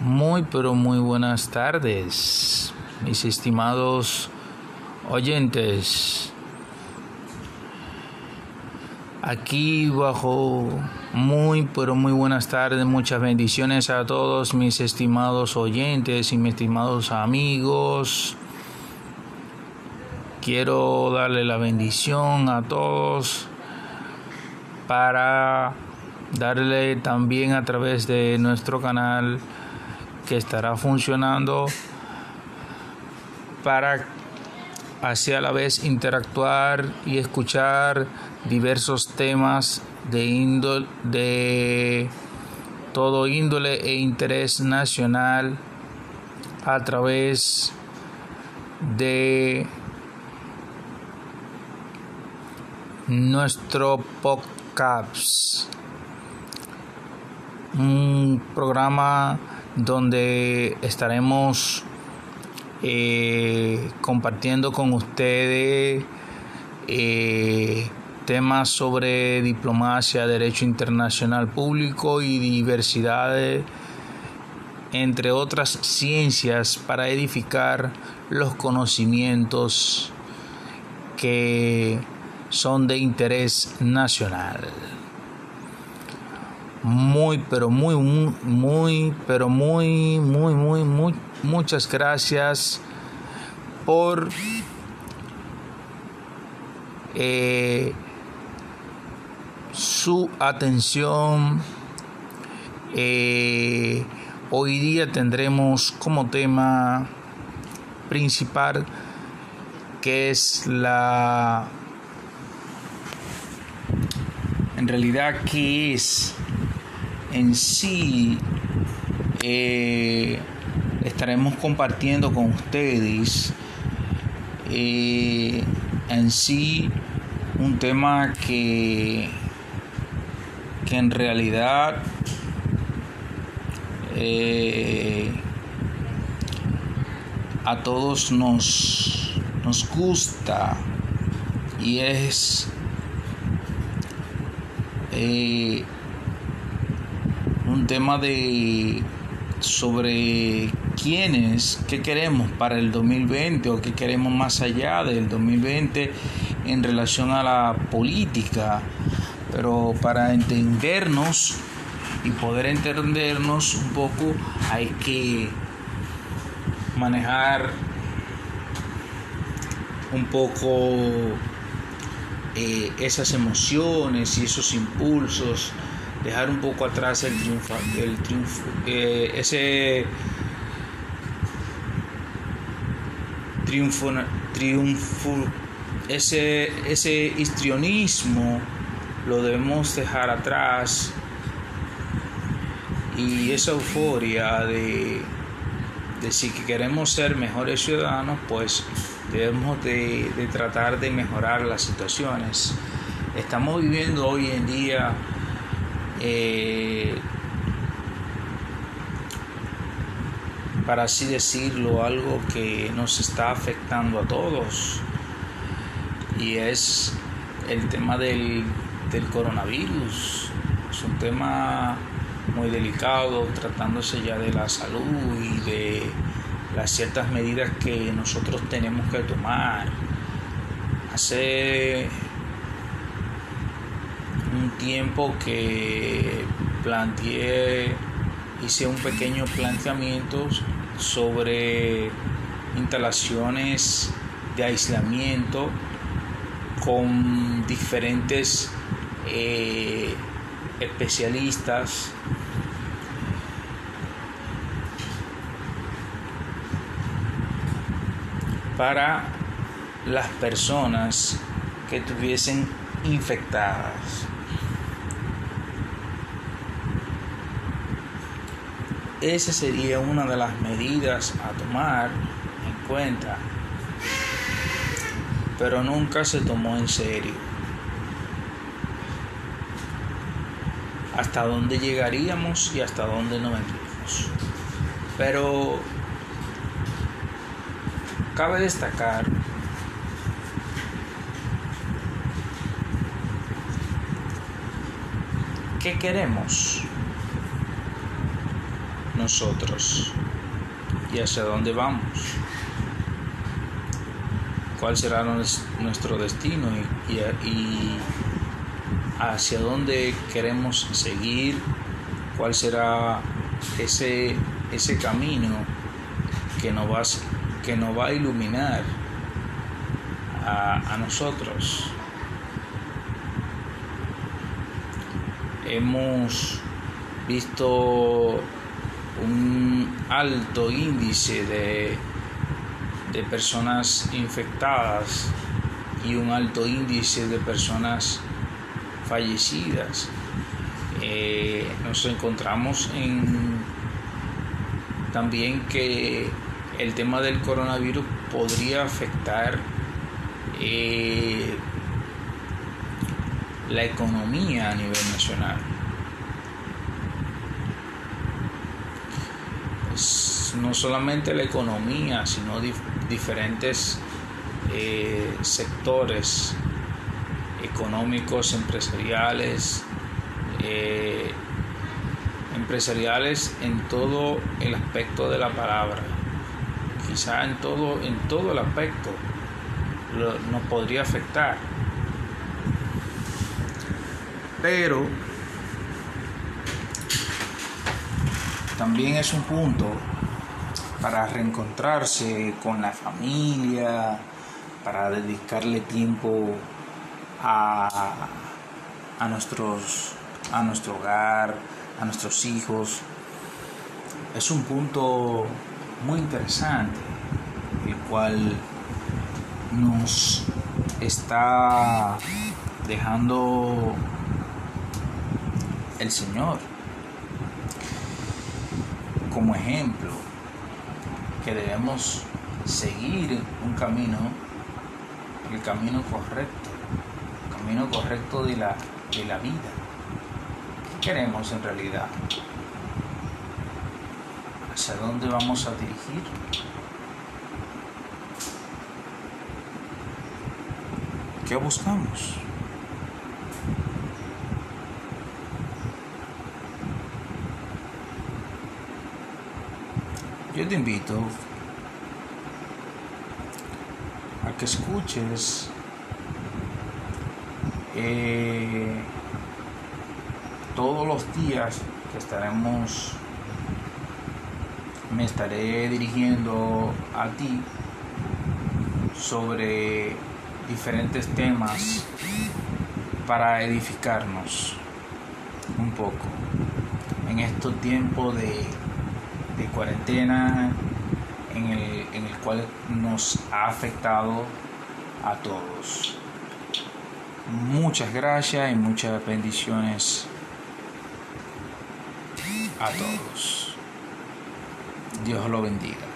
Muy pero muy buenas tardes, mis estimados oyentes. Aquí bajo muy pero muy buenas tardes, muchas bendiciones a todos mis estimados oyentes y mis estimados amigos. Quiero darle la bendición a todos para darle también a través de nuestro canal que estará funcionando para así a la vez interactuar y escuchar diversos temas de índole de todo índole e interés nacional a través de nuestro podcast. Un programa donde estaremos eh, compartiendo con ustedes eh, temas sobre diplomacia, derecho internacional público y diversidad, entre otras ciencias, para edificar los conocimientos que son de interés nacional muy, pero muy, muy, pero muy, muy, muy, muy, muchas gracias por eh, su atención. Eh, hoy día tendremos como tema principal que es la en realidad qué es en sí eh, estaremos compartiendo con ustedes eh, en sí un tema que, que en realidad eh, a todos nos, nos gusta y es un tema de sobre quiénes, qué queremos para el 2020 o qué queremos más allá del 2020 en relación a la política. Pero para entendernos y poder entendernos un poco hay que manejar un poco eh, esas emociones y esos impulsos dejar un poco atrás el triunfo, el triunfo eh, ese triunfo, triunfo, ese, ese histrionismo lo debemos dejar atrás y esa euforia de, de si queremos ser mejores ciudadanos, pues debemos de, de tratar de mejorar las situaciones. Estamos viviendo hoy en día eh, para así decirlo, algo que nos está afectando a todos y es el tema del, del coronavirus. Es un tema muy delicado, tratándose ya de la salud y de las ciertas medidas que nosotros tenemos que tomar. Hace un tiempo que planteé, hice un pequeño planteamiento sobre instalaciones de aislamiento con diferentes eh, especialistas para las personas que estuviesen infectadas. Esa sería una de las medidas a tomar en cuenta, pero nunca se tomó en serio. Hasta dónde llegaríamos y hasta dónde nos vendríamos. Pero cabe destacar ¿qué queremos? Nosotros y hacia dónde vamos, cuál será nuestro destino y, hacia dónde queremos seguir, cuál será ese, ese camino que nos va, que nos va a iluminar a, a nosotros. Hemos visto un alto índice de, de personas infectadas y un alto índice de personas fallecidas. Eh, nos encontramos en también que el tema del coronavirus podría afectar eh, la economía a nivel nacional. No solamente la economía, sino diferentes eh, sectores económicos, empresariales, eh, empresariales en todo el aspecto de la palabra, quizá en todo, en todo el aspecto nos podría afectar. Pero también es un punto para reencontrarse con la familia, para dedicarle tiempo a, a, nuestros, a nuestro hogar, a nuestros hijos. Es un punto muy interesante, el cual nos está dejando el Señor como ejemplo que debemos seguir un camino, el camino correcto, el camino correcto de la, de la vida. ¿Qué queremos en realidad? ¿Hacia dónde vamos a dirigir? ¿Qué buscamos? Yo te invito a que escuches eh, todos los días que estaremos me estaré dirigiendo a ti sobre diferentes temas para edificarnos un poco en estos tiempos de de cuarentena en el, en el cual nos ha afectado a todos. Muchas gracias y muchas bendiciones a todos. Dios lo bendiga.